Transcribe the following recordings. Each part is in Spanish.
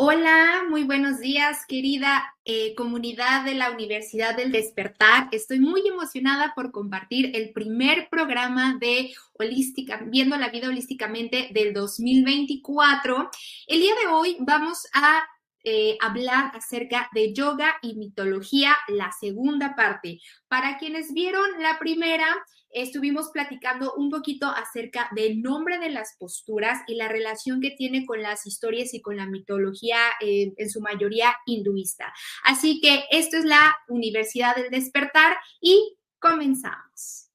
Hola, muy buenos días, querida eh, comunidad de la Universidad del Despertar. Estoy muy emocionada por compartir el primer programa de Holística, Viendo la Vida Holísticamente del 2024. El día de hoy vamos a eh, hablar acerca de yoga y mitología, la segunda parte. Para quienes vieron la primera, estuvimos platicando un poquito acerca del nombre de las posturas y la relación que tiene con las historias y con la mitología eh, en su mayoría hinduista. Así que esto es la Universidad del Despertar y comenzamos.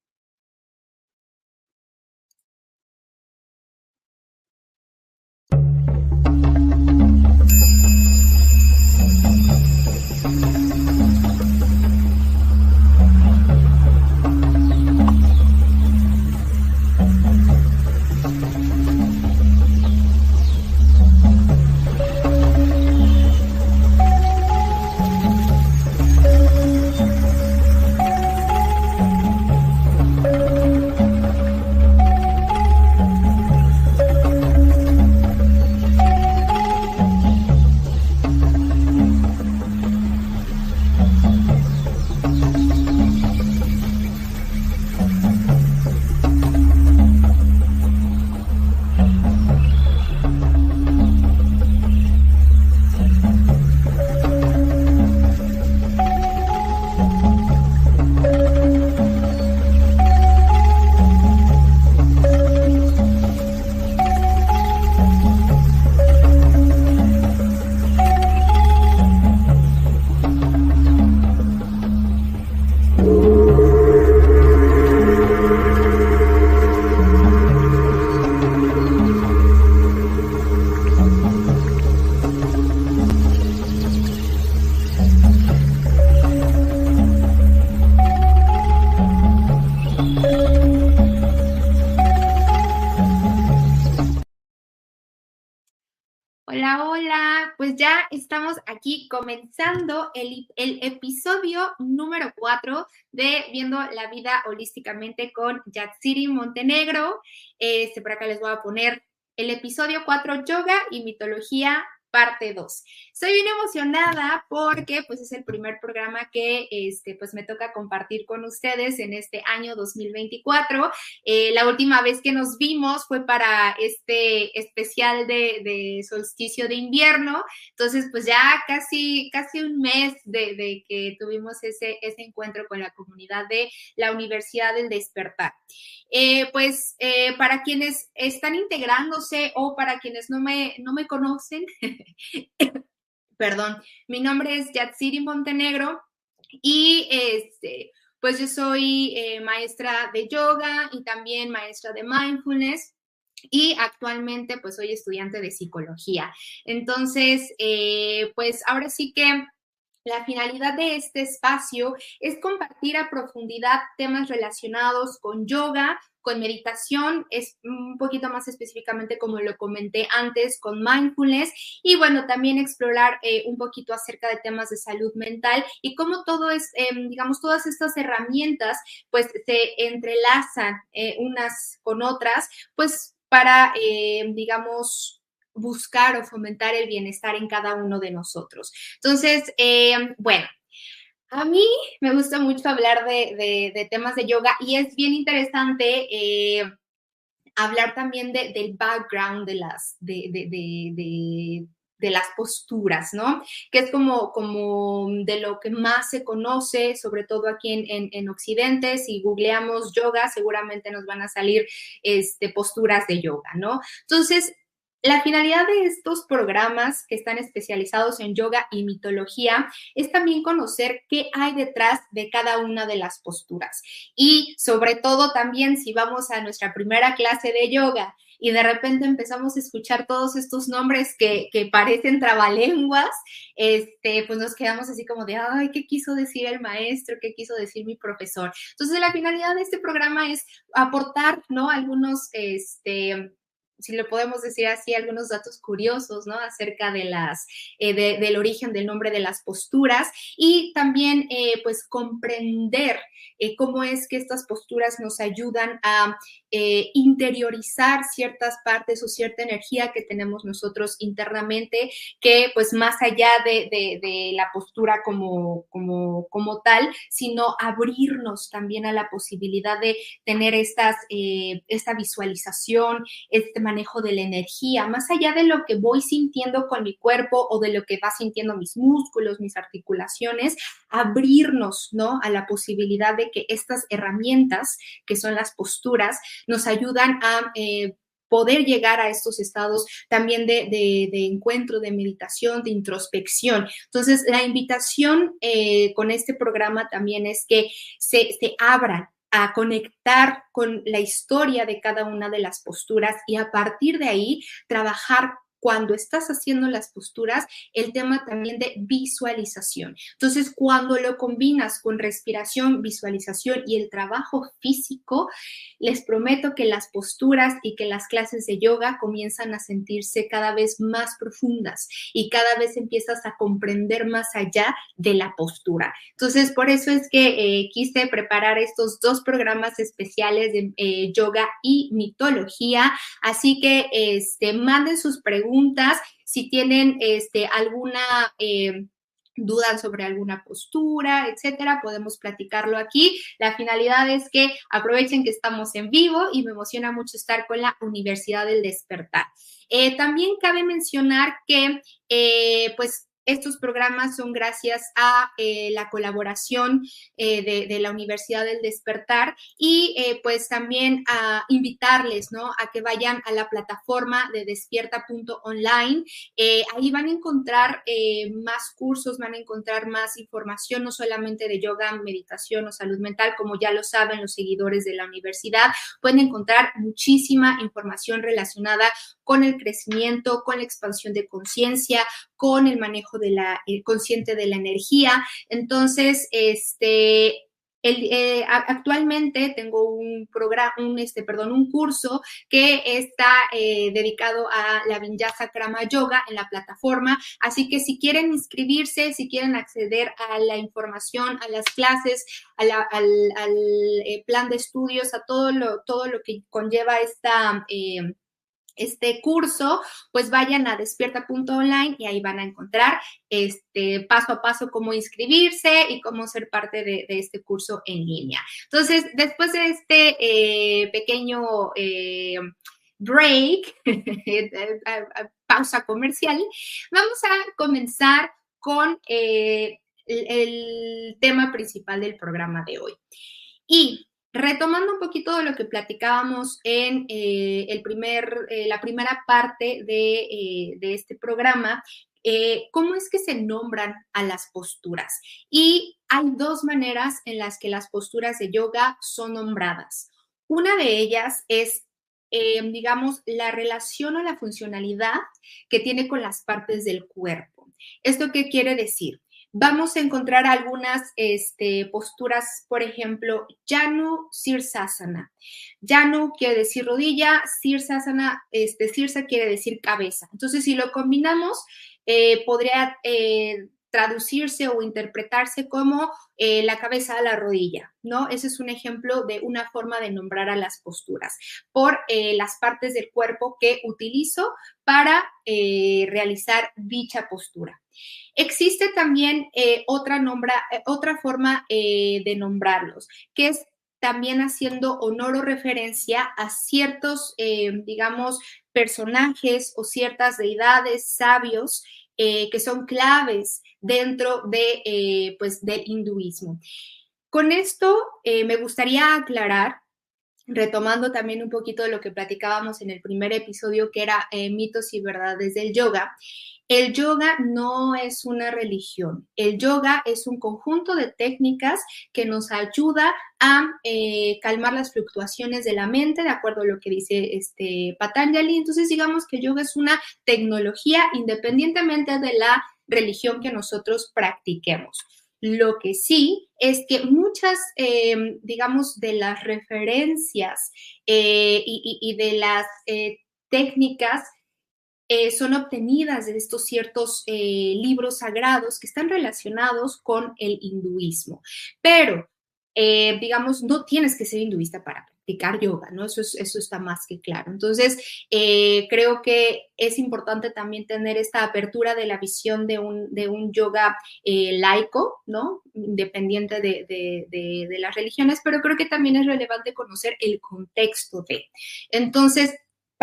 Comenzando el, episodio número 4 de Viendo la Vida Holísticamente con Yatsiri Montenegro. Este, por acá les voy a poner el episodio 4, Yoga y Mitología parte 2. Estoy bien emocionada porque pues es el primer programa que este, pues me toca compartir con ustedes en este año 2024. Eh, la última vez que nos vimos fue para este especial de, solsticio de invierno. Entonces pues ya casi, casi un mes de, que tuvimos ese, ese encuentro con la comunidad de la Universidad del Despertar. Eh, pues eh, para quienes están integrándose o para quienes no me, no me conocen, perdón, mi nombre es Yatsiri Montenegro y este, pues yo soy eh, maestra de yoga y también maestra de mindfulness y actualmente pues soy estudiante de psicología. Entonces, pues ahora sí que la finalidad de este espacio es compartir a profundidad temas relacionados con yoga, con meditación, es un poquito más específicamente como lo comenté antes, con mindfulness y bueno, también explorar eh, un poquito acerca de temas de salud mental y cómo todo es, em, digamos, todas estas herramientas pues se entrelazan eh, unas con otras, pues para, em, digamos, buscar o fomentar el bienestar en cada uno de nosotros. Entonces, eh, bueno, a mí me gusta mucho hablar de, temas de yoga y es bien interesante eh, hablar también del background de las, posturas, ¿no? Que es como, de lo que más se conoce, sobre todo aquí en, en, Occidente. Si googleamos yoga, seguramente nos van a salir este, posturas de yoga, ¿no? Entonces, la finalidad de estos programas que están especializados en yoga y mitología es también conocer qué hay detrás de cada una de las posturas. Y sobre todo también si vamos a nuestra primera clase de yoga y de repente empezamos a escuchar todos estos nombres que, parecen trabalenguas, este, pues nos quedamos así como de, ay, ¿qué quiso decir el maestro? ¿Qué quiso decir mi profesor? Entonces, la finalidad de este programa es aportar, ¿no? Algunos, este, si le podemos decir así, algunos datos curiosos, ¿no? Acerca de las, eh, del origen del nombre de las posturas y también, eh, pues, comprender eh, cómo es que estas posturas nos ayudan a interiorizar ciertas partes o cierta energía que tenemos nosotros internamente, que, pues, más allá de, de la postura como, como, como tal, sino abrirnos también a la posibilidad de tener estas, esta visualización, este manejo de la energía, más allá de lo que voy sintiendo con mi cuerpo o de lo que va sintiendo mis músculos, mis articulaciones, abrirnos, ¿no? A la posibilidad de que estas herramientas, que son las posturas, nos ayudan a... Eh, poder llegar a estos estados también de, encuentro, de meditación, de introspección. Entonces, la invitación eh, con este programa también es que se, se abran a conectar con la historia de cada una de las posturas y a partir de ahí trabajar cuando estás haciendo las posturas, el tema también de visualización. Entonces, cuando lo combinas con respiración, visualización y el trabajo físico, les prometo que las posturas y que las clases de yoga comienzan a sentirse cada vez más profundas y cada vez empiezas a comprender más allá de la postura. Entonces, por eso es que eh, quise preparar estos dos programas especiales de eh, yoga y mitología. Así que este, manden sus preguntas si tienen este, alguna... Eh, duda sobre alguna postura, etcétera, podemos platicarlo aquí. La finalidad es que aprovechen que estamos en vivo y me emociona mucho estar con la Universidad del Despertar. Eh, también cabe mencionar que, eh, pues, estos programas son gracias a eh, la colaboración eh, de, la Universidad del Despertar y eh, pues también a invitarles, ¿no? A que vayan a la plataforma de despierta.online. ahí van a encontrar más cursos, van a encontrar más información, no solamente de yoga, meditación o salud mental, como ya lo saben los seguidores de la universidad, pueden encontrar muchísima información relacionada con el crecimiento, con la expansión de conciencia, con el manejo de la el consciente de la energía. Entonces, este, eh, actualmente tengo un programa, un, este, perdón, un curso que está eh, dedicado a la Vinyasa Krama Yoga en la plataforma. Así que si quieren inscribirse, si quieren acceder a la información, a las clases, al, eh, plan de estudios, a todo lo, todo lo que conlleva esta este curso, pues vayan a despierta.online y ahí van a encontrar este paso a paso cómo inscribirse y cómo ser parte de, este curso en línea. Entonces, después de este eh, pequeño eh, break, pausa comercial, vamos a comenzar con eh, el tema principal del programa de hoy. Y Retomando un poquito de lo que platicábamos en eh, el primer, eh, la primera parte de, eh, este programa, ¿cómo es que se nombran a las posturas? Y hay dos maneras en las que las posturas de yoga son nombradas. Una de ellas es, digamos, la relación o la funcionalidad que tiene con las partes del cuerpo. ¿Esto qué quiere decir? Vamos a encontrar algunas este, posturas, por ejemplo, Janu Sirsasana. Janu quiere decir rodilla, Sirsasana, este, Sirsa quiere decir cabeza. Entonces, si lo combinamos, eh, podría eh, traducirse o interpretarse como eh, la cabeza a la rodilla, ¿no? Ese es un ejemplo de una forma de nombrar a las posturas por las partes del cuerpo que utilizo para realizar dicha postura. Existe también eh, otra, eh, otra forma eh, de nombrarlos, que es también haciendo honor o referencia a ciertos, digamos, personajes o ciertas deidades sabios que son claves dentro de, pues, del hinduismo. Con esto me gustaría aclarar retomando también un poquito de lo que platicábamos en el primer episodio, que era mitos y verdades del yoga, el yoga no es una religión. El yoga es un conjunto de técnicas que nos ayuda a eh, calmar las fluctuaciones de la mente, de acuerdo a lo que dice este Patanjali. Entonces, digamos que yoga es una tecnología independientemente de la religión que nosotros practiquemos. Lo que sí es que muchas, em, digamos, de las referencias eh, y, de las eh, técnicas eh, son obtenidas de estos ciertos libros sagrados que están relacionados con el hinduismo. Pero, digamos, no tienes que ser hinduista para practicar yoga, ¿no? Eso, eso está más que claro. Entonces, creo que es importante también tener esta apertura de la visión de un, de un yoga laico, ¿no? Independiente de, de, de las religiones, pero creo que también es relevante conocer el contexto de. Entonces,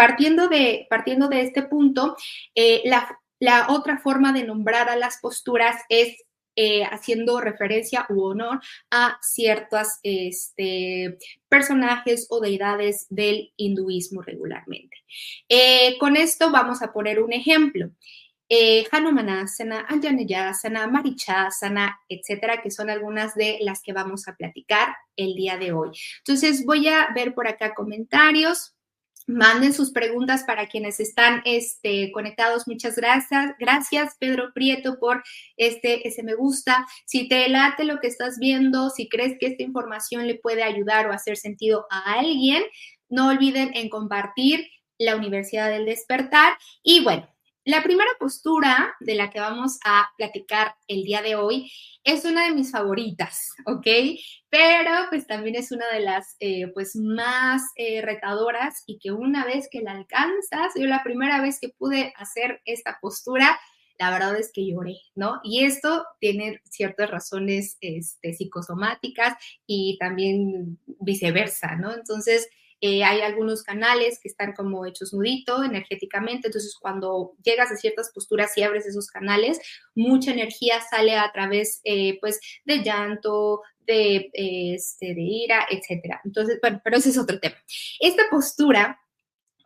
Partiendo de, partiendo de este punto, eh, la, otra forma de nombrar a las posturas es eh, haciendo referencia u honor a ciertos este, personajes o deidades del hinduismo regularmente. Eh, con esto vamos a poner un ejemplo. Hanumanasana, Anjaneyasana, Marichasana, etcétera, que son algunas de las que vamos a platicar el día de hoy. Entonces, voy a ver por acá comentarios. Manden sus preguntas para quienes están este, conectados. Muchas gracias. Gracias, Pedro Prieto, por este, ese me gusta. Si te late lo que estás viendo, si crees que esta información le puede ayudar o hacer sentido a alguien, no olviden en compartir la Universidad del Despertar. Y bueno, la primera postura de la que vamos a platicar el día de hoy es una de mis favoritas, ¿ok? Pero pues también es una de las eh, pues más eh, retadoras y que una vez que la alcanzas, yo la primera vez que pude hacer esta postura, la verdad es que lloré, ¿no? Y esto tiene ciertas razones este, psicosomáticas y también viceversa, ¿no? Entonces, eh, hay algunos canales que están como hechos nudito energéticamente, entonces cuando llegas a ciertas posturas y abres esos canales, mucha energía sale a través eh, pues de llanto, de, este, de ira, etcétera. Entonces, bueno, pero ese es otro tema. Esta postura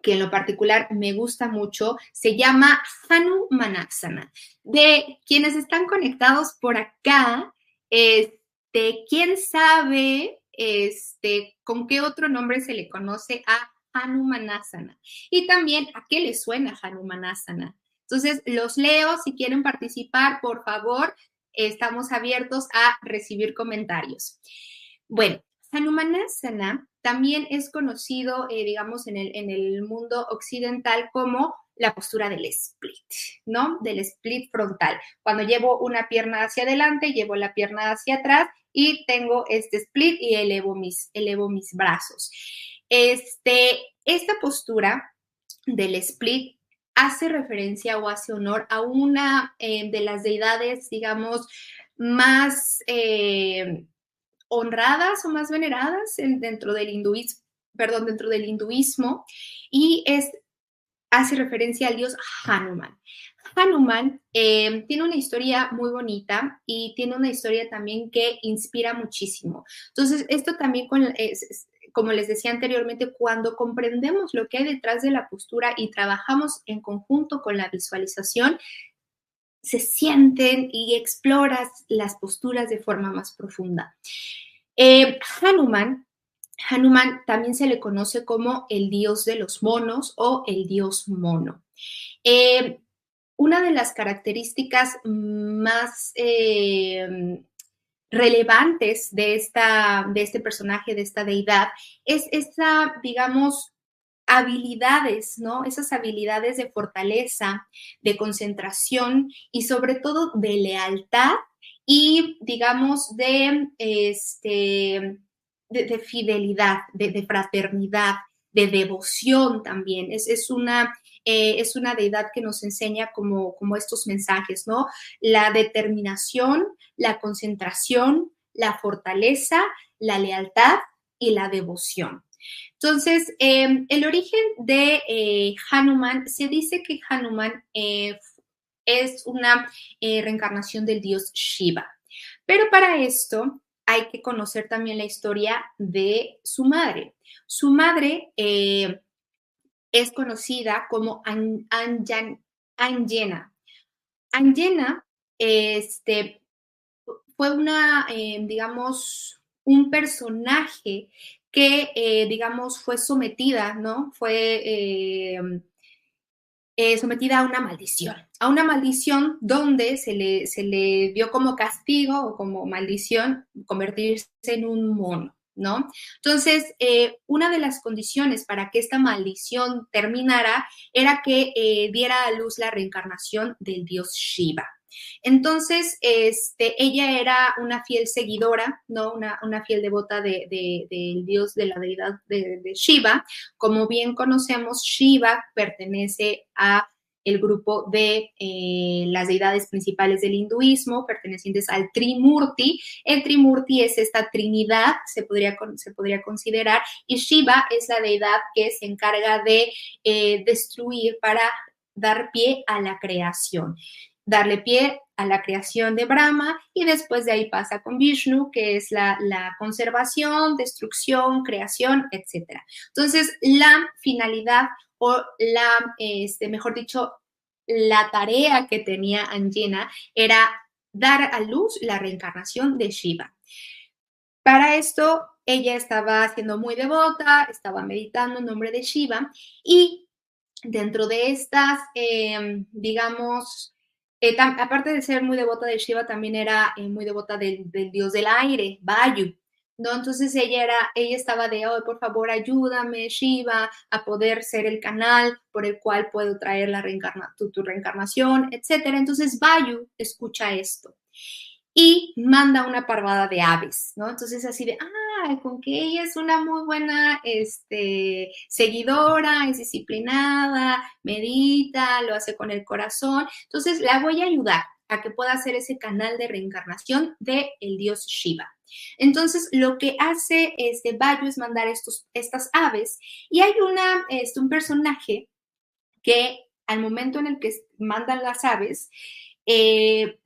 que en lo particular me gusta mucho, se llama Hanumanasana. De quienes están conectados por acá, este, ¿quién sabe este, con qué otro nombre se le conoce a Hanumanasana. Y también, ¿a qué le suena Hanumanasana? Entonces, los leo, si quieren participar, por favor, estamos abiertos a recibir comentarios. Bueno, Hanumanasana también es conocido, eh, digamos, en el, en el mundo occidental como la postura del split, ¿no? Del split frontal. Cuando llevo una pierna hacia adelante, llevo la pierna hacia atrás y tengo este split y elevo mis, elevo mis brazos. Este, esta postura del split hace referencia o hace honor a una eh, de las deidades, digamos, más eh, honradas o más veneradas dentro del hinduismo, perdón, dentro del hinduismo, y es, hace referencia al dios Hanuman. Hanuman eh, tiene una historia muy bonita y tiene una historia también que inspira muchísimo. Entonces, esto también, como les decía anteriormente, cuando comprendemos lo que hay detrás de la postura y trabajamos en conjunto con la visualización, se sienten y exploras las posturas de forma más profunda. Eh, Hanuman Hanuman también se le conoce como el dios de los monos o el dios mono. Eh, una de las características más eh, relevantes de, esta, de este personaje, de esta deidad, es esa, digamos, habilidades, ¿no? Esas habilidades de fortaleza, de concentración y sobre todo de lealtad y, digamos, de, este, de, fidelidad, de, fraternidad, de devoción también. Es, es una eh, es una deidad que nos enseña como, como estos mensajes, ¿no? La determinación, la concentración, la fortaleza, la lealtad y la devoción. Entonces, em, el origen de eh, Hanuman, se dice que Hanuman eh, es una reencarnación del dios Shiva. Pero para esto hay que conocer también la historia de su madre. Su madre es conocida como Anjana. Anjena este, fue una, eh, digamos, un personaje que, eh, digamos, fue sometida, ¿no? Fue eh, sometida a una maldición, a una maldición donde se le, se le dio como castigo o como maldición convertirse en un mono, ¿no? Entonces, eh, una de las condiciones para que esta maldición terminara era que eh, diera a luz la reencarnación del dios Shiva. Entonces, este, ella era una fiel seguidora, ¿no? Una, fiel devota del dios de la deidad de, de Shiva. Como bien conocemos, Shiva pertenece a el grupo de eh, las deidades principales del hinduismo, pertenecientes al Trimurti. El Trimurti es esta trinidad, se podría, se podría considerar, y Shiva es la deidad que se encarga de eh, destruir para dar pie a la creación darle pie a la creación de Brahma y después de ahí pasa con Vishnu, que es la, conservación, destrucción, creación, etc. Entonces, la finalidad o la, este, mejor dicho, la tarea que tenía Anjena era dar a luz la reencarnación de Shiva. Para esto, ella estaba siendo muy devota, estaba meditando en nombre de Shiva y dentro de estas, em, digamos, eh, aparte de ser muy devota de Shiva, también era eh, muy devota del, dios del aire, Vayu. ¿no? Entonces ella era, ella estaba de, oh, por favor, ayúdame, Shiva, a poder ser el canal por el cual puedo traer la tu, reencarnación, etcétera. Entonces Vayu escucha esto y manda una parvada de aves, ¿no? Entonces así de, ah, con que ella es una muy buena este, seguidora, es disciplinada, medita, lo hace con el corazón, entonces la voy a ayudar a que pueda hacer ese canal de reencarnación del el dios Shiva. Entonces, lo que hace este Bayo es mandar estos, estas aves y hay una, este, un personaje que al momento en el que mandan las aves, eh,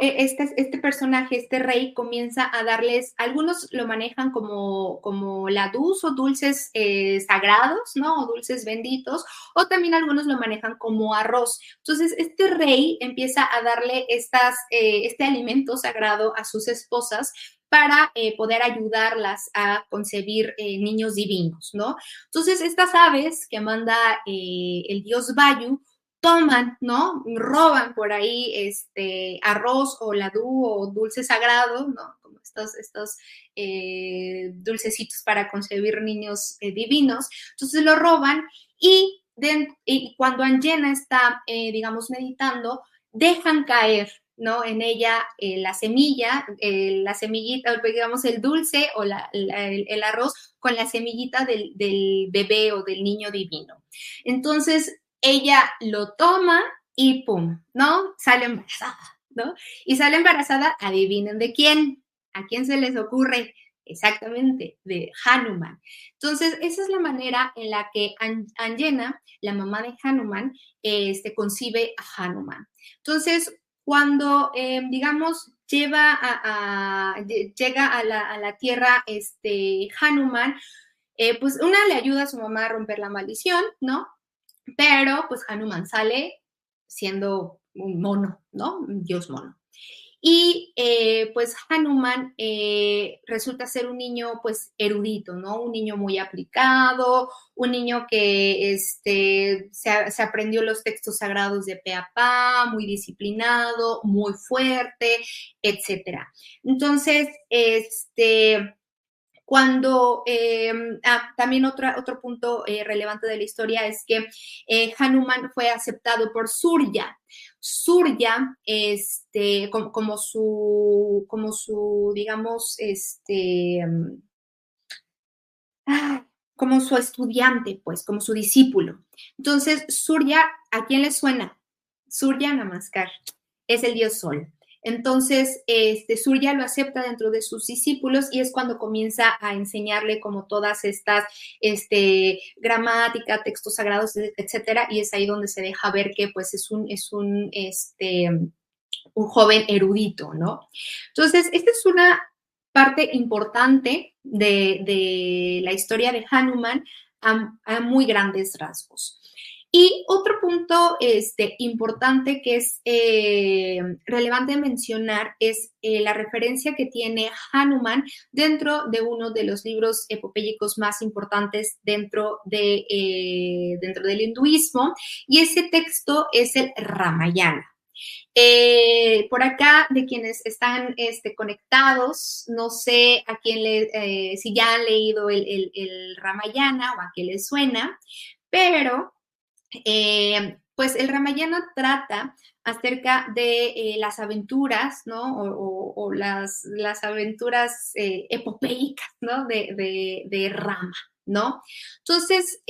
este, este, personaje, este rey, comienza a darles, algunos lo manejan como, como ladus o dulces eh, sagrados, ¿no? O dulces benditos, o también algunos lo manejan como arroz. Entonces, este rey empieza a darle estas, eh, este alimento sagrado a sus esposas para eh, poder ayudarlas a concebir niños divinos, ¿no? Entonces, estas aves que manda el dios Bayu, toman, ¿no? Roban por ahí este arroz o ladú o dulce sagrado, ¿no? Como estos, estos eh, dulcecitos para concebir niños eh, divinos. Entonces lo roban y, cuando Angena está, eh, digamos, meditando, dejan caer, ¿no? En ella la semilla, la semillita, digamos, el dulce o la, el, arroz con la semillita del bebé o del niño divino. Entonces, ella lo toma y pum, ¿no? Sale embarazada, ¿no? Y sale embarazada, adivinen de quién, a quién se les ocurre exactamente, de Hanuman. Entonces, esa es la manera en la que Anjena, la mamá de Hanuman, este, concibe a Hanuman. Entonces, cuando, em, digamos, llega a la, tierra este, Hanuman, eh, pues una le ayuda a su mamá a romper la maldición, ¿no? Pero pues Hanuman sale siendo un mono, ¿no? Un dios mono. Y eh, pues Hanuman eh, resulta ser un niño pues erudito, ¿no? Un niño muy aplicado, un niño que este, se, aprendió los textos sagrados de pe a pa, muy disciplinado, muy fuerte, etc. Entonces, este, cuando em, ah, también otro punto eh, relevante de la historia es que eh, Hanuman fue aceptado por Surya. Surya, este, como, su, como su, digamos, este, em, como su estudiante, pues, como su discípulo. Entonces, Surya, ¿a quién le suena? Surya Namaskar, es el dios sol. Entonces, este, Surya lo acepta dentro de sus discípulos y es cuando comienza a enseñarle como todas estas este, gramática, textos sagrados, etcétera, y es ahí donde se deja ver que pues es un, es un, este, un joven erudito, ¿no? Entonces, esta es una parte importante de, la historia de Hanuman a muy grandes rasgos. Y otro punto este, importante que es eh, relevante mencionar es eh, la referencia que tiene Hanuman dentro de uno de los libros epopélicos más importantes dentro, de, eh, dentro del hinduismo, y ese texto es el Ramayana. Por acá, de quienes están este, conectados, no sé a quién le, si ya han leído el, Ramayana o a qué les suena, pero eh, pues el Ramayana trata acerca de las aventuras, ¿no? O, las, las, aventuras epopeicas, ¿no? De, de, Rama, ¿no? Entonces,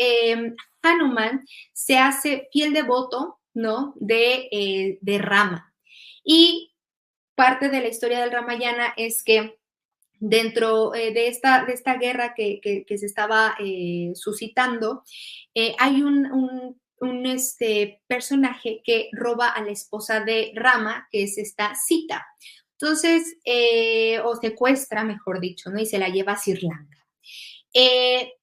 Hanuman se hace fiel devoto ¿no? De, eh, de Rama. Y parte de la historia del Ramayana es que dentro eh, de, esta, de esta guerra que, se estaba eh, suscitando, hay un, este, personaje que roba a la esposa de Rama, que es esta Sita. Entonces, o secuestra, mejor dicho, ¿no? Y se la lleva a Sri Lanka.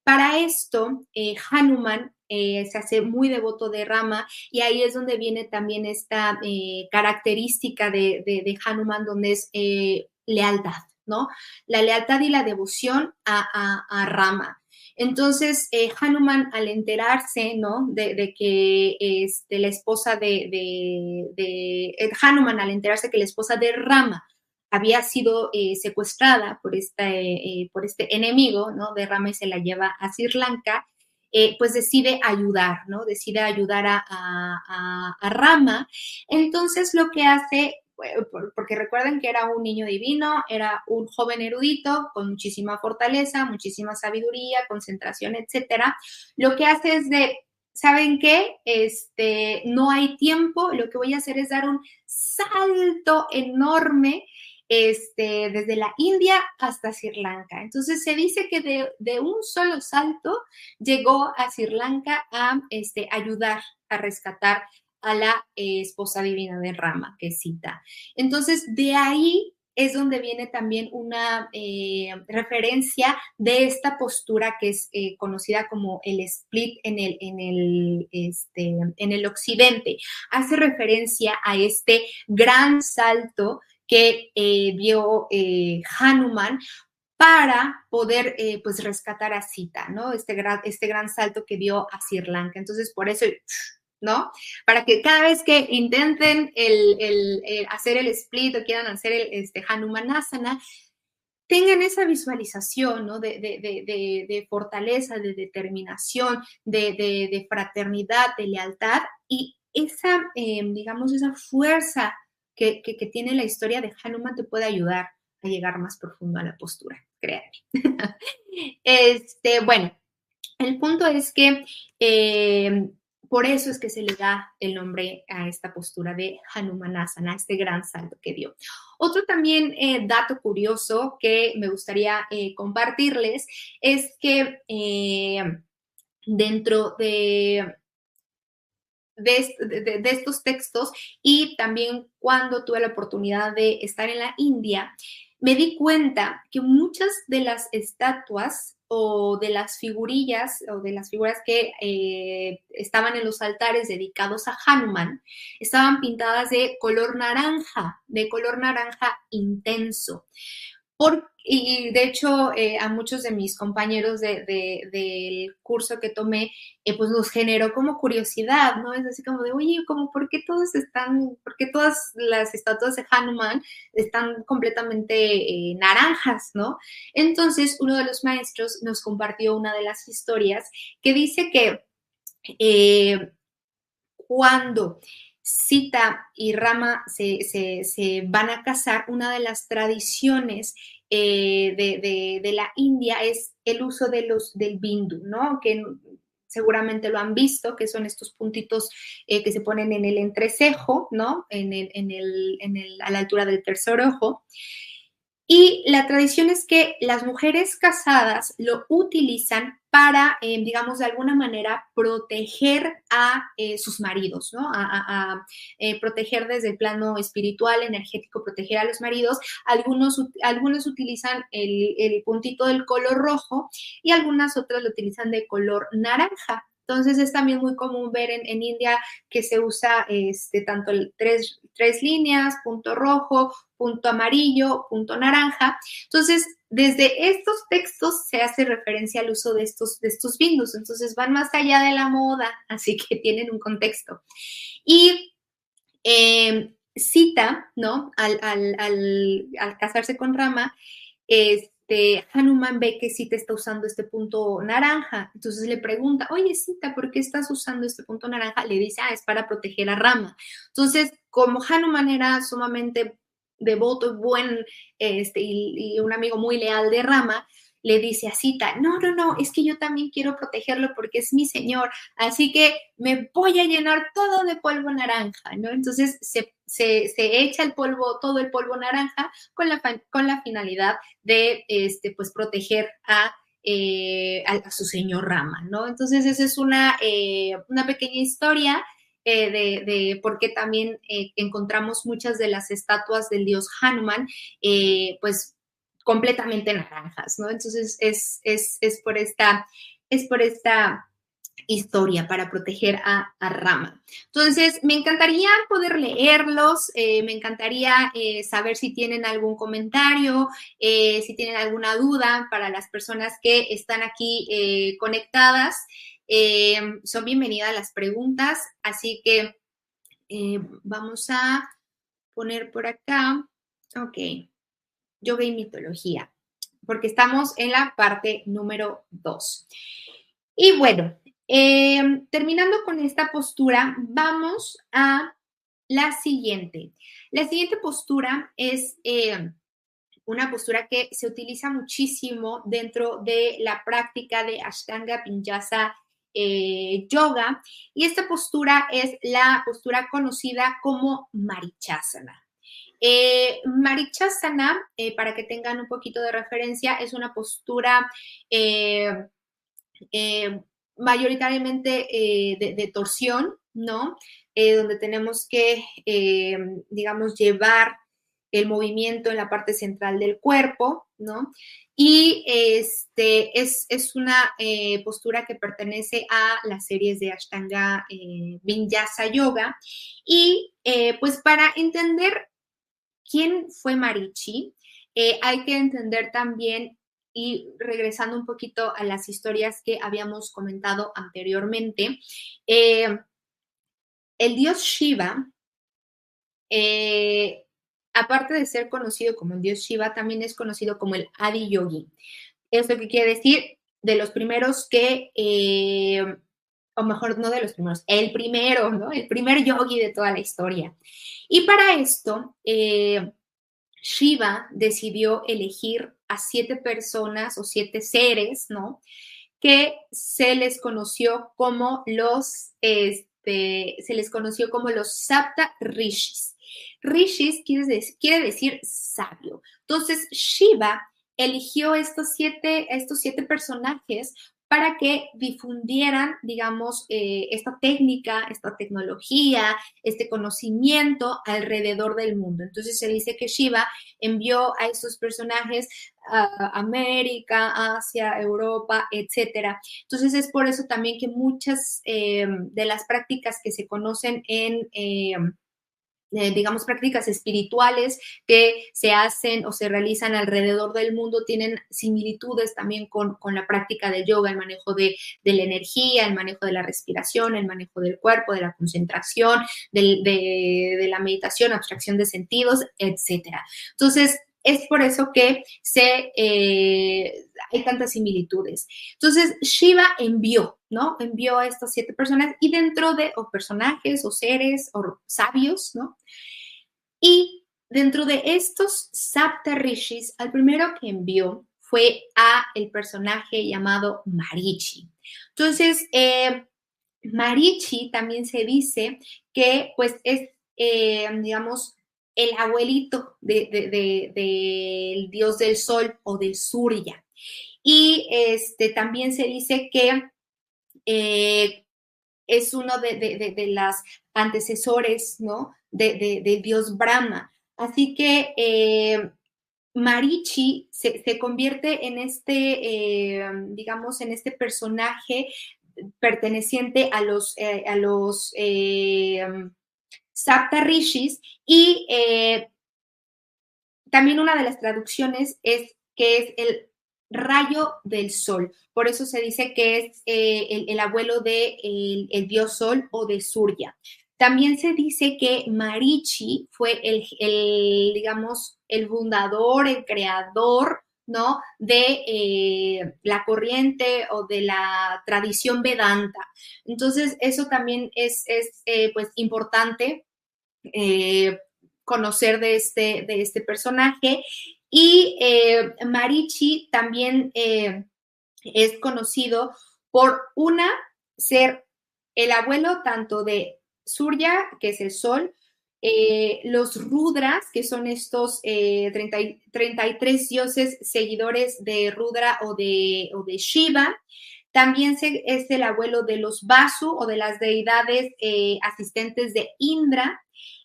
para esto, Hanuman eh, se hace muy devoto de Rama y ahí es donde viene también esta eh, característica de, Hanuman, donde es eh, lealtad, ¿no? La lealtad y la devoción a, Rama. Entonces, Hanuman, al enterarse, ¿no? De, que este, la esposa de, de, Hanuman, al enterarse que la esposa de Rama había sido secuestrada por, por este enemigo, ¿no? De Rama y se la lleva a Sri Lanka, eh, pues decide ayudar, ¿no? Decide ayudar a, Rama. Entonces lo que hace, porque recuerden que era un niño divino, era un joven erudito con muchísima fortaleza, muchísima sabiduría, concentración, etcétera, lo que hace es de ¿saben qué? Este, no hay tiempo, lo que voy a hacer es dar un salto enorme este, desde la India hasta Sri Lanka. Entonces se dice que de, un solo salto llegó a Sri Lanka a este, ayudar a rescatar a la esposa divina de Rama, que cita. Entonces, de ahí es donde viene también una eh, referencia de esta postura que es eh, conocida como el split en el, en, el, este, en el occidente. Hace referencia a este gran salto que eh, dio Hanuman para poder pues rescatar a Sita, ¿no? Este gran, este gran salto que dio a Sri Lanka. Entonces, por eso, ¿no? Para que cada vez que intenten el, hacer el split o quieran hacer el este, Hanumanasana, tengan esa visualización, ¿no? De, de fortaleza, de determinación, de, fraternidad, de lealtad y esa, digamos, esa fuerza que, tiene la historia de Hanuman te puede ayudar a llegar más profundo a la postura, créanme. este, bueno, el punto es que eh, por eso es que se le da el nombre a esta postura de Hanumanasana, este gran salto que dio. Otro también eh, dato curioso que me gustaría eh, compartirles es que dentro de de, estos textos y también cuando tuve la oportunidad de estar en la India, me di cuenta que muchas de las estatuas o de las figurillas o de las figuras que eh, estaban en los altares dedicados a Hanuman estaban pintadas de color naranja, de color naranja intenso y de hecho, eh, a muchos de mis compañeros del curso que tomé, eh, pues nos generó como curiosidad, ¿no? Es así como de, oye, como, ¿por qué todos están, por qué todas las estatuas de Hanuman están completamente eh, naranjas, ¿no? Entonces, uno de los maestros nos compartió una de las historias que dice que cuando Sita y Rama se, van a casar, una de las tradiciones eh, de, la India es el uso de los, del bindu, ¿no? Que seguramente lo han visto, que son estos puntitos eh, que se ponen en el entrecejo, ¿no? En a la altura del tercer ojo. Y la tradición es que las mujeres casadas lo utilizan para, eh, digamos, de alguna manera proteger a eh, sus maridos, ¿no? A, eh, proteger desde el plano espiritual, energético, proteger a los maridos. Algunos, algunos utilizan el, el puntito del color rojo y algunas otras lo utilizan de color naranja. Entonces es también muy común ver en, India que se usa este, tanto tres, tres líneas, punto rojo, punto amarillo, punto naranja. Entonces, desde estos textos se hace referencia al uso de estos, de estos bindus. Entonces van más allá de la moda, así que tienen un contexto. Y em, cita, ¿no? Al, casarse con Rama, este, Hanuman ve que Sita está usando este punto naranja. Entonces le pregunta, oye, Sita, ¿por qué estás usando este punto naranja? Le dice, ah, es para proteger a Rama. Entonces, como Hanuman era sumamente devoto buen, este, y un amigo muy leal de Rama, le dice a Sita, no, no, no, es que yo también quiero protegerlo porque es mi señor, así que me voy a llenar todo de polvo naranja, ¿no? Entonces se, echa el polvo, todo el polvo naranja con la, con la finalidad de, este, pues, proteger a, eh, a, su señor Rama, ¿no? Entonces esa es una, eh, una pequeña historia eh, de, de, por qué también encontramos muchas de las estatuas del dios Hanuman, pues completamente naranjas, ¿no? Entonces es, es, por esta, es por esta historia para proteger a, Rama. Entonces, me encantaría poder leerlos, eh, me encantaría eh, saber si tienen algún comentario, eh, si tienen alguna duda para las personas que están aquí conectadas. son bienvenidas las preguntas, así que vamos a poner por acá. Ok yoga y mitología, porque estamos en la parte número dos. Y bueno, eh, terminando con esta postura, vamos a la siguiente. La siguiente postura es eh, una postura que se utiliza muchísimo dentro de la práctica de Ashtanga Vinyasa eh, Yoga y esta postura es la postura conocida como Marichasana. Eh, Marichasana, eh, para que tengan un poquito de referencia, es una postura eh, mayoritariamente de, torsión, ¿no? donde tenemos que, digamos, llevar el movimiento en la parte central del cuerpo, ¿no? Y este es, es una postura que pertenece a las series de Ashtanga Vinyasa Yoga. Y pues para entender quién fue Marichi, eh, hay que entender también, y regresando un poquito a las historias que habíamos comentado anteriormente, eh, el dios Shiva, eh, aparte de ser conocido como el dios Shiva, también es conocido como el Adi Yogi. ¿Esto qué quiere decir? De los primeros que, o mejor, no de los primeros, el primero, ¿no? El primer yogi de toda la historia. Y para esto, eh, Shiva decidió elegir a siete personas o siete seres, ¿no? Que se les conoció como los, este, se les conoció como los Sapta Rishis. Rishis quiere decir, quiere decir sabio. Entonces, Shiva eligió estos siete, estos siete personajes para que difundieran, digamos, eh, esta técnica, esta tecnología, este conocimiento alrededor del mundo. Entonces se dice que Shiva envió a estos personajes a América, Asia, Europa, etcétera. Entonces es por eso también que muchas eh, de las prácticas que se conocen en eh, eh, digamos, prácticas espirituales que se hacen o se realizan alrededor del mundo tienen similitudes también con, la práctica del yoga, el manejo de, la energía, el manejo de la respiración, el manejo del cuerpo, de la concentración, de, la meditación, abstracción de sentidos, etcétera. Entonces, es por eso que se, eh, hay tantas similitudes. Entonces, Shiva envió, ¿no? Envió a estas siete personas y dentro de, o personajes, o seres, o sabios, ¿no? Y dentro de estos Sapta Rishis, al primero que envió fue a el personaje llamado Marichi. Entonces, eh, Marichi también se dice que, pues, es, eh, digamos, el abuelito del dios del sol o de Surya. Y este, también se dice que eh, es uno de, las antecesores, ¿no? del dios Brahma. Así que eh, Marichi se, convierte en este, eh, digamos, en este personaje perteneciente a los, a los Sapta Rishis y eh, también una de las traducciones es que es el rayo del sol. Por eso se dice que es eh, el, abuelo de el, dios sol o de Surya. También se dice que Marichi fue el, digamos, el fundador, el creador, ¿no? De eh, la corriente o de la tradición Vedanta. Entonces, eso también es, eh, pues, importante eh, conocer de este, de este personaje. Y Marichi también es conocido por una, ser el abuelo tanto de Surya, que es el sol, eh, los Rudras, que son estos 33 eh, dioses seguidores de Rudra o de, de Shiva. También es el abuelo de los Vasu o de las deidades eh, asistentes de Indra.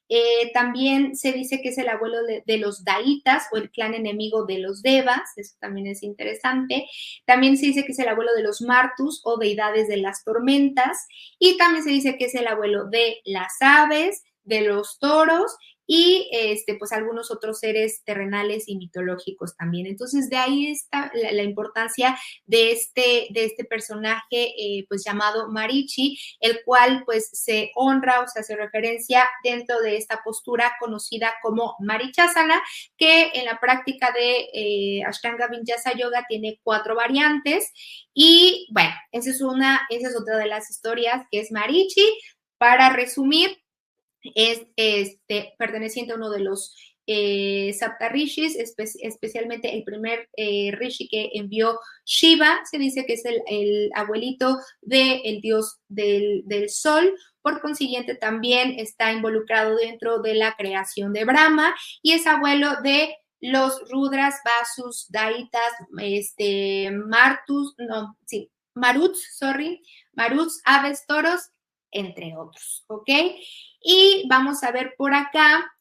Eh, también se dice que es el abuelo de, los Daitas o el clan enemigo de los Devas, eso también es interesante. También se dice que es el abuelo de los Martus o deidades de las tormentas. Y también se dice que es el abuelo de las aves, de los toros y este, pues algunos otros seres terrenales y mitológicos también. Entonces, de ahí está la, importancia de este, de este personaje, eh, pues llamado Marichi, el cual pues se honra o se hace referencia dentro de esta postura conocida como Marichasana, que en la práctica de eh, Ashtanga Vinyasa Yoga tiene cuatro variantes. Y bueno, esa es una, esa es otra de las historias que es Marichi. Para resumir, es este, perteneciente a uno de los eh, Saptarishis, especialmente el primer eh, rishi que envió Shiva, se dice que es el, abuelito del dios del, sol, por consiguiente también está involucrado dentro de la creación de Brahma y es abuelo de los Rudras, Vasus, Daitas, este, Martus, no, sí, Maruts, sorry, Maruts, aves, toros, entre otros, ¿ok? Y vamos a ver por acá.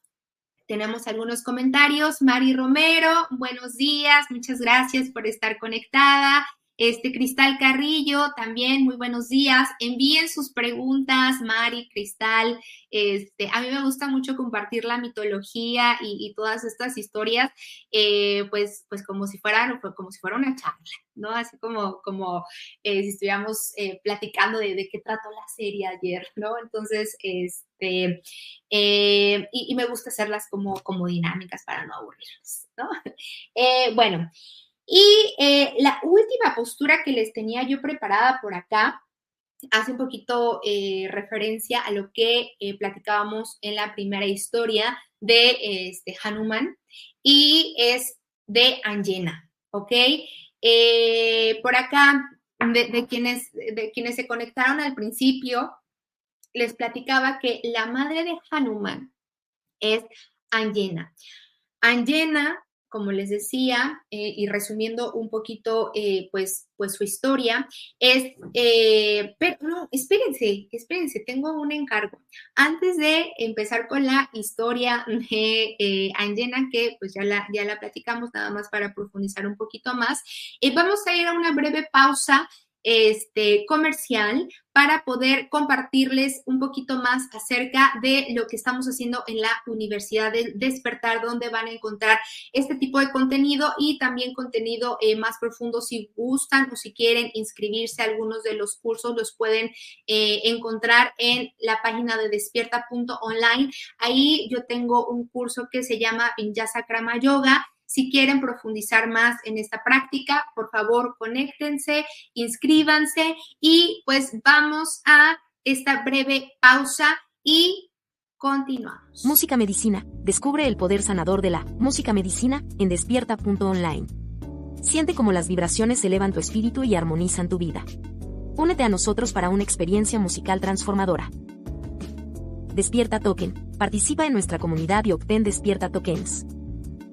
Tenemos algunos comentarios. Mari Romero, buenos días, muchas gracias por estar conectada. Este Cristal Carrillo, también muy buenos días. Envíen sus preguntas, Mari, Cristal. Este, a mí me gusta mucho compartir la mitología y, todas estas historias, eh, pues, pues como si fueran, como si fuera una charla, ¿no? Así como, como eh, si estuviéramos eh, platicando de, de, qué trató la serie ayer, ¿no? Entonces, este, y, me gusta hacerlas como, como dinámicas para no aburrirnos, ¿no? bueno. Y eh, la última postura que les tenía yo preparada por acá hace un poquito eh, referencia a lo que eh, platicábamos en la primera historia de este, Hanuman y es de Anjena, ¿ok? por acá, de, quienes, de quienes se conectaron al principio, les platicaba que la madre de Hanuman es Anjena. Anjena como les decía, eh, y resumiendo un poquito, eh, pues, pues su historia, es, eh, pero no, espérense, espérense, tengo un encargo. Antes de empezar con la historia de Angena, que pues ya la, ya la platicamos, nada más para profundizar un poquito más, vamos a ir a una breve pausa este, comercial para poder compartirles un poquito más acerca de lo que estamos haciendo en la Universidad del Despertar, donde van a encontrar este tipo de contenido y también contenido eh, más profundo si gustan o si quieren inscribirse a algunos de los cursos, los pueden eh, encontrar en la página de despierta.online. Ahí yo tengo un curso que se llama Vinyasa Krama Yoga si quieren profundizar más en esta práctica, por favor, conéctense, inscríbanse y pues vamos a esta breve pausa y continuamos. Música Medicina. Descubre el poder sanador de la música medicina en despierta.online. Siente cómo las vibraciones elevan tu espíritu y armonizan tu vida. Únete a nosotros para una experiencia musical transformadora. Despierta Token. Participa en nuestra comunidad y obtén Despierta Tokens.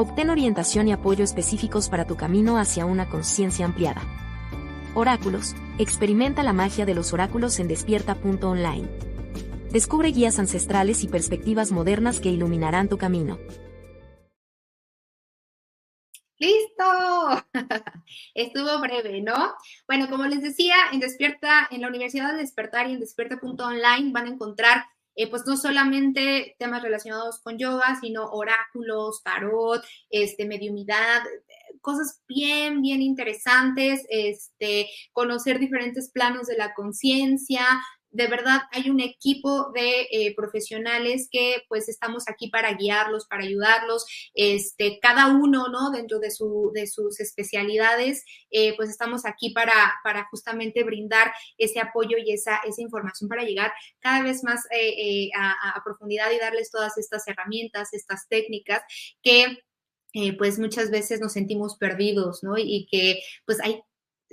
Obtén orientación y apoyo específicos para tu camino hacia una conciencia ampliada. Oráculos, experimenta la magia de los oráculos en despierta.online. Descubre guías ancestrales y perspectivas modernas que iluminarán tu camino. ¡Listo! Estuvo breve, ¿no? Bueno, como les decía, en Despierta, en la Universidad de Despertar y en Despierta.online van a encontrar eh, pues no solamente temas relacionados con yoga, sino oráculos, tarot, este, mediumidad, cosas bien, bien interesantes, este, conocer diferentes planos de la conciencia, de verdad hay un equipo de eh, profesionales que pues estamos aquí para guiarlos, para ayudarlos, este, cada uno, ¿no? Dentro de, su, de sus especialidades, eh, pues estamos aquí para, para justamente brindar ese apoyo y esa, esa información para llegar cada vez más eh, a, a, profundidad y darles todas estas herramientas, estas técnicas que... pues muchas veces nos sentimos perdidos, ¿no? Y que pues hay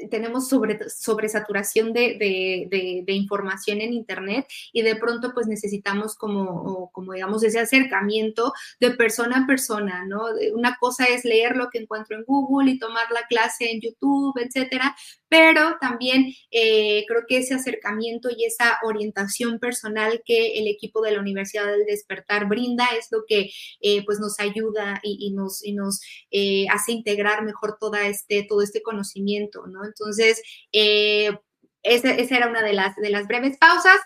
tenemos sobre, sobresaturación de, de, de, información en Internet y de pronto pues necesitamos como, como digamos ese acercamiento de persona a persona, ¿no? Una cosa es leer lo que encuentro en Google y tomar la clase en YouTube, etcétera, pero también eh, creo que ese acercamiento y esa orientación personal que el equipo de la Universidad del Despertar brinda es lo que eh, pues nos ayuda y, nos, eh, hace integrar mejor toda este, todo este conocimiento, ¿no? Entonces, esa, esa, era una de las, de las breves pausas.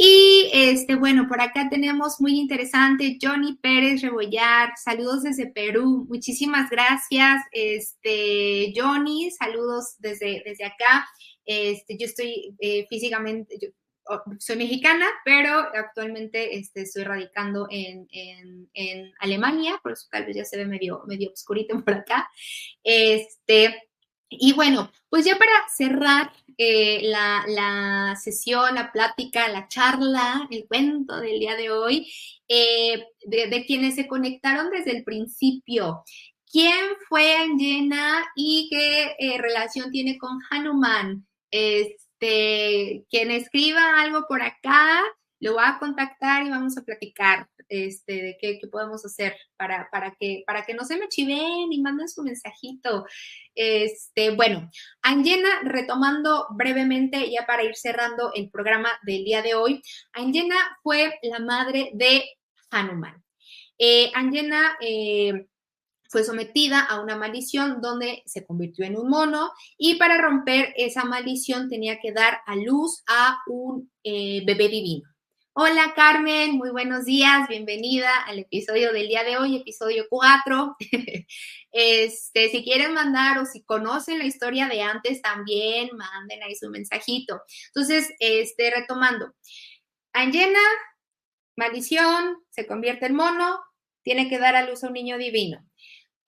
Y este, bueno, por acá tenemos muy interesante Johnny Pérez Rebollar. Saludos desde Perú. Muchísimas gracias, este, Johnny. Saludos desde, desde acá. Este, yo estoy eh, físicamente, soy mexicana, pero actualmente este, estoy radicando en, en, en, Alemania, por eso tal vez ya se ve medio, medio oscurito por acá. Este, y bueno, pues ya para cerrar eh, la, sesión, la plática, la charla, el cuento del día de hoy, eh, de, quienes se conectaron desde el principio. ¿Quién fue Anjena y qué eh, relación tiene con Hanuman? Este, quien escriba algo por acá, lo va a contactar y vamos a platicar este, de qué, podemos hacer para, para, que, para que no se me chiven y manden su mensajito. Este, bueno, Angena, retomando brevemente, ya para ir cerrando el programa del día de hoy, Angena fue la madre de Hanuman. Eh, Angena eh, fue sometida a una maldición donde se convirtió en un mono y para romper esa maldición tenía que dar a luz a un eh, bebé divino. Hola Carmen, muy buenos días, bienvenida al episodio del día de hoy, episodio 4. Este, si quieren mandar o si conocen la historia de antes también, manden ahí su mensajito. Entonces, este, retomando, Angena, maldición, se convierte en mono, tiene que dar a luz a un niño divino.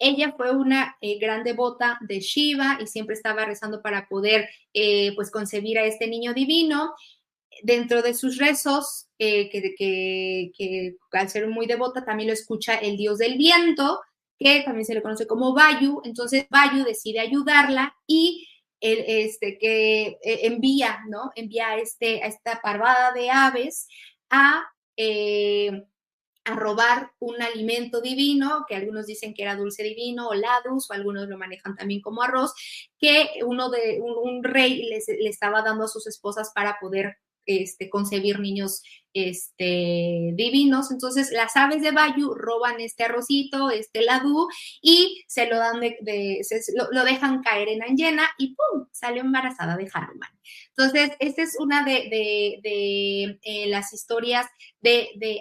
Ella fue una eh, gran devota de Shiva y siempre estaba rezando para poder, eh, pues, concebir a este niño divino dentro de sus rezos, eh, que, al ser muy devota también lo escucha el dios del viento, que también se le conoce como Bayu. Entonces Bayu decide ayudarla y el, este, que eh, envía, ¿no? Envía a, este, a esta parvada de aves a, eh, a robar un alimento divino, que algunos dicen que era dulce divino o ladus, o algunos lo manejan también como arroz, que uno de un, rey le estaba dando a sus esposas para poder este, concebir niños este, divinos. Entonces, las aves de Bayu roban este arrocito, este ladú, y se lo dan de, lo, dejan caer en Anjena y ¡pum! sale embarazada de Hanuman. Entonces, esta es una de, eh, las historias de, de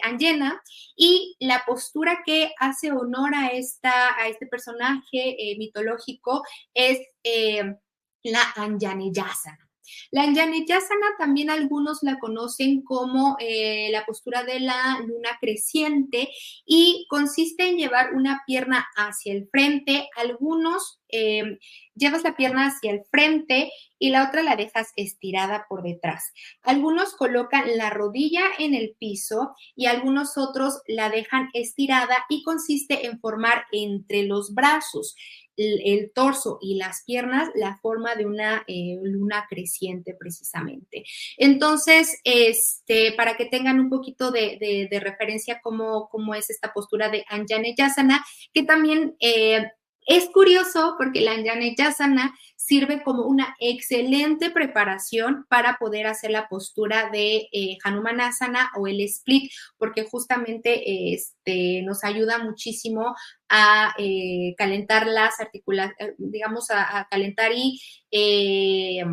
y la postura que hace honor a, esta, a este personaje eh, mitológico es eh, la Anjaneyasana. La Anjaneyasana también algunos la conocen como eh, la postura de la luna creciente y consiste en llevar una pierna hacia el frente. Algunos eh, llevas la pierna hacia el frente y la otra la dejas estirada por detrás. Algunos colocan la rodilla en el piso y algunos otros la dejan estirada y consiste en formar entre los brazos el, torso y las piernas la forma de una eh, luna creciente precisamente. Entonces, este, para que tengan un poquito de, referencia cómo, cómo, es esta postura de Anjane Yasana, que también eh, es curioso porque la Anjane Yasana sirve como una excelente preparación para poder hacer la postura de eh, Hanumanasana o el split, porque justamente este, nos ayuda muchísimo a eh, calentar las articulaciones, digamos, a, calentar y eh,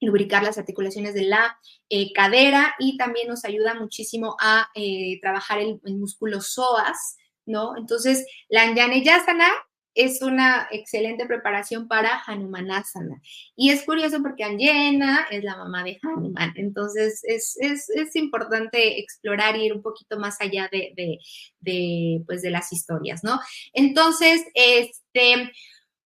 lubricar las articulaciones de la eh, cadera y también nos ayuda muchísimo a trabajar el, músculo psoas, ¿no? Entonces, la Anjaneyasana es una excelente preparación para Hanumanasana. Y es curioso porque Anjena es la mamá de Hanuman, entonces es, importante explorar y ir un poquito más allá de, pues, de las historias, ¿no? Entonces, este,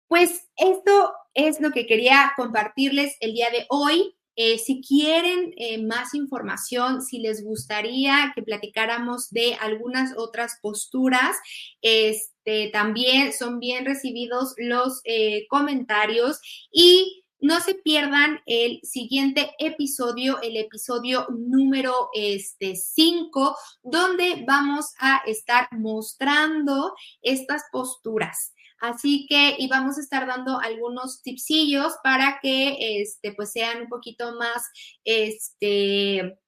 pues esto es lo que quería compartirles el día de hoy. Eh, si quieren eh, más información, si les gustaría que platicáramos de algunas otras posturas, este, también son bien recibidos los eh, comentarios y no se pierdan el siguiente episodio, el episodio número 5, este, donde vamos a estar mostrando estas posturas. Así que, y vamos a estar dando algunos tipsillos para que, este, pues sean un poquito más, este,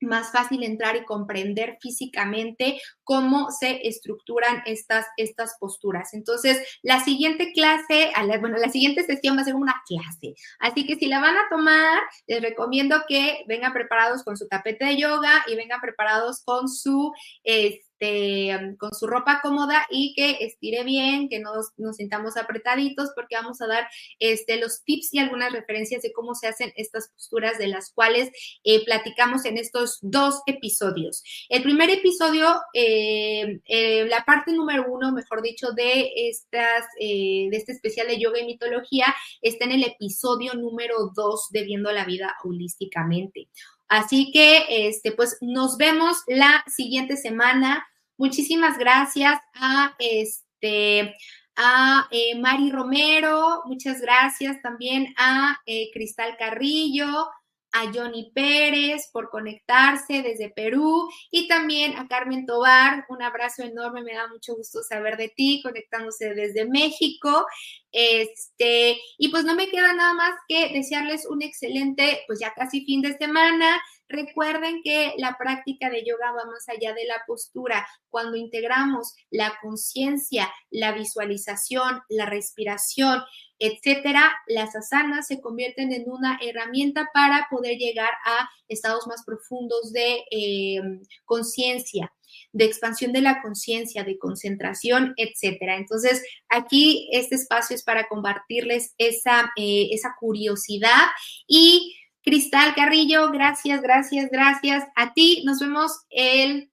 más fácil entrar y comprender físicamente cómo se estructuran estas, estas posturas. Entonces, la siguiente clase, bueno, la siguiente sesión va a ser una clase. Así que si la van a tomar, les recomiendo que vengan preparados con su tapete de yoga y vengan preparados con su... Este, este, con su ropa cómoda y que estire bien, que nos, nos sintamos apretaditos, porque vamos a dar este, los tips y algunas referencias de cómo se hacen estas posturas de las cuales eh, platicamos en estos dos episodios. El primer episodio, eh, eh, la parte número uno, mejor dicho, de, estas, de este especial de yoga y mitología, está en el episodio número dos de Viendo la Vida Holísticamente. Así que, este, pues nos vemos la siguiente semana. Muchísimas gracias a este a eh, Mari Romero, muchas gracias también a eh, Cristal Carrillo, a Johnny Pérez por conectarse desde Perú y también a Carmen Tobar, un abrazo enorme, me da mucho gusto saber de ti, conectándose desde México. Este, y pues no me queda nada más que desearles un excelente, pues ya casi fin de semana. Recuerden que la práctica de yoga va más allá de la postura. Cuando integramos la conciencia, la visualización, la respiración, etcétera, las asanas se convierten en una herramienta para poder llegar a estados más profundos de eh, conciencia de expansión de la conciencia, de concentración, etcétera. Entonces, aquí este espacio es para compartirles esa, eh, esa curiosidad y Cristal Carrillo, gracias, gracias, gracias a ti. Nos vemos el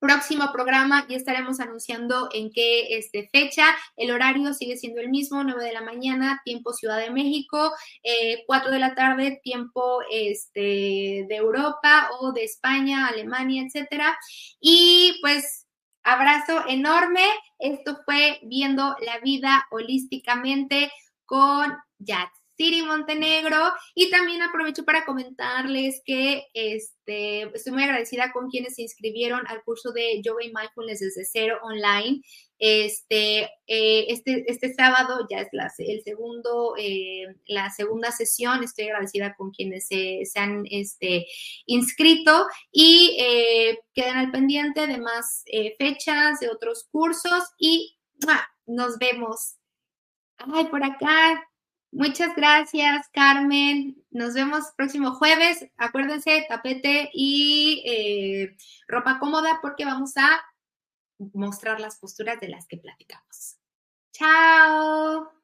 próximo programa y estaremos anunciando en qué este, fecha. El horario sigue siendo el mismo, 9 de la mañana, tiempo Ciudad de México, eh, 4 de la tarde, tiempo este, de Europa o de España, Alemania, etcétera. Y pues abrazo enorme. Esto fue Viendo la Vida Holísticamente con Yats. Siri Montenegro. Y también aprovecho para comentarles que este, estoy muy agradecida con quienes se inscribieron al curso de Yoga y Mindfulness desde cero online. Este, eh, este, este sábado ya es la, el segundo, eh, la segunda sesión. Estoy agradecida con quienes se, han este, inscrito y eh, quedan al pendiente de más fechas, de otros cursos y nos vemos. Ay, por acá Muchas gracias, Carmen. Nos vemos próximo jueves. Acuérdense, tapete y eh, ropa cómoda porque vamos a mostrar las posturas de las que platicamos. Chao.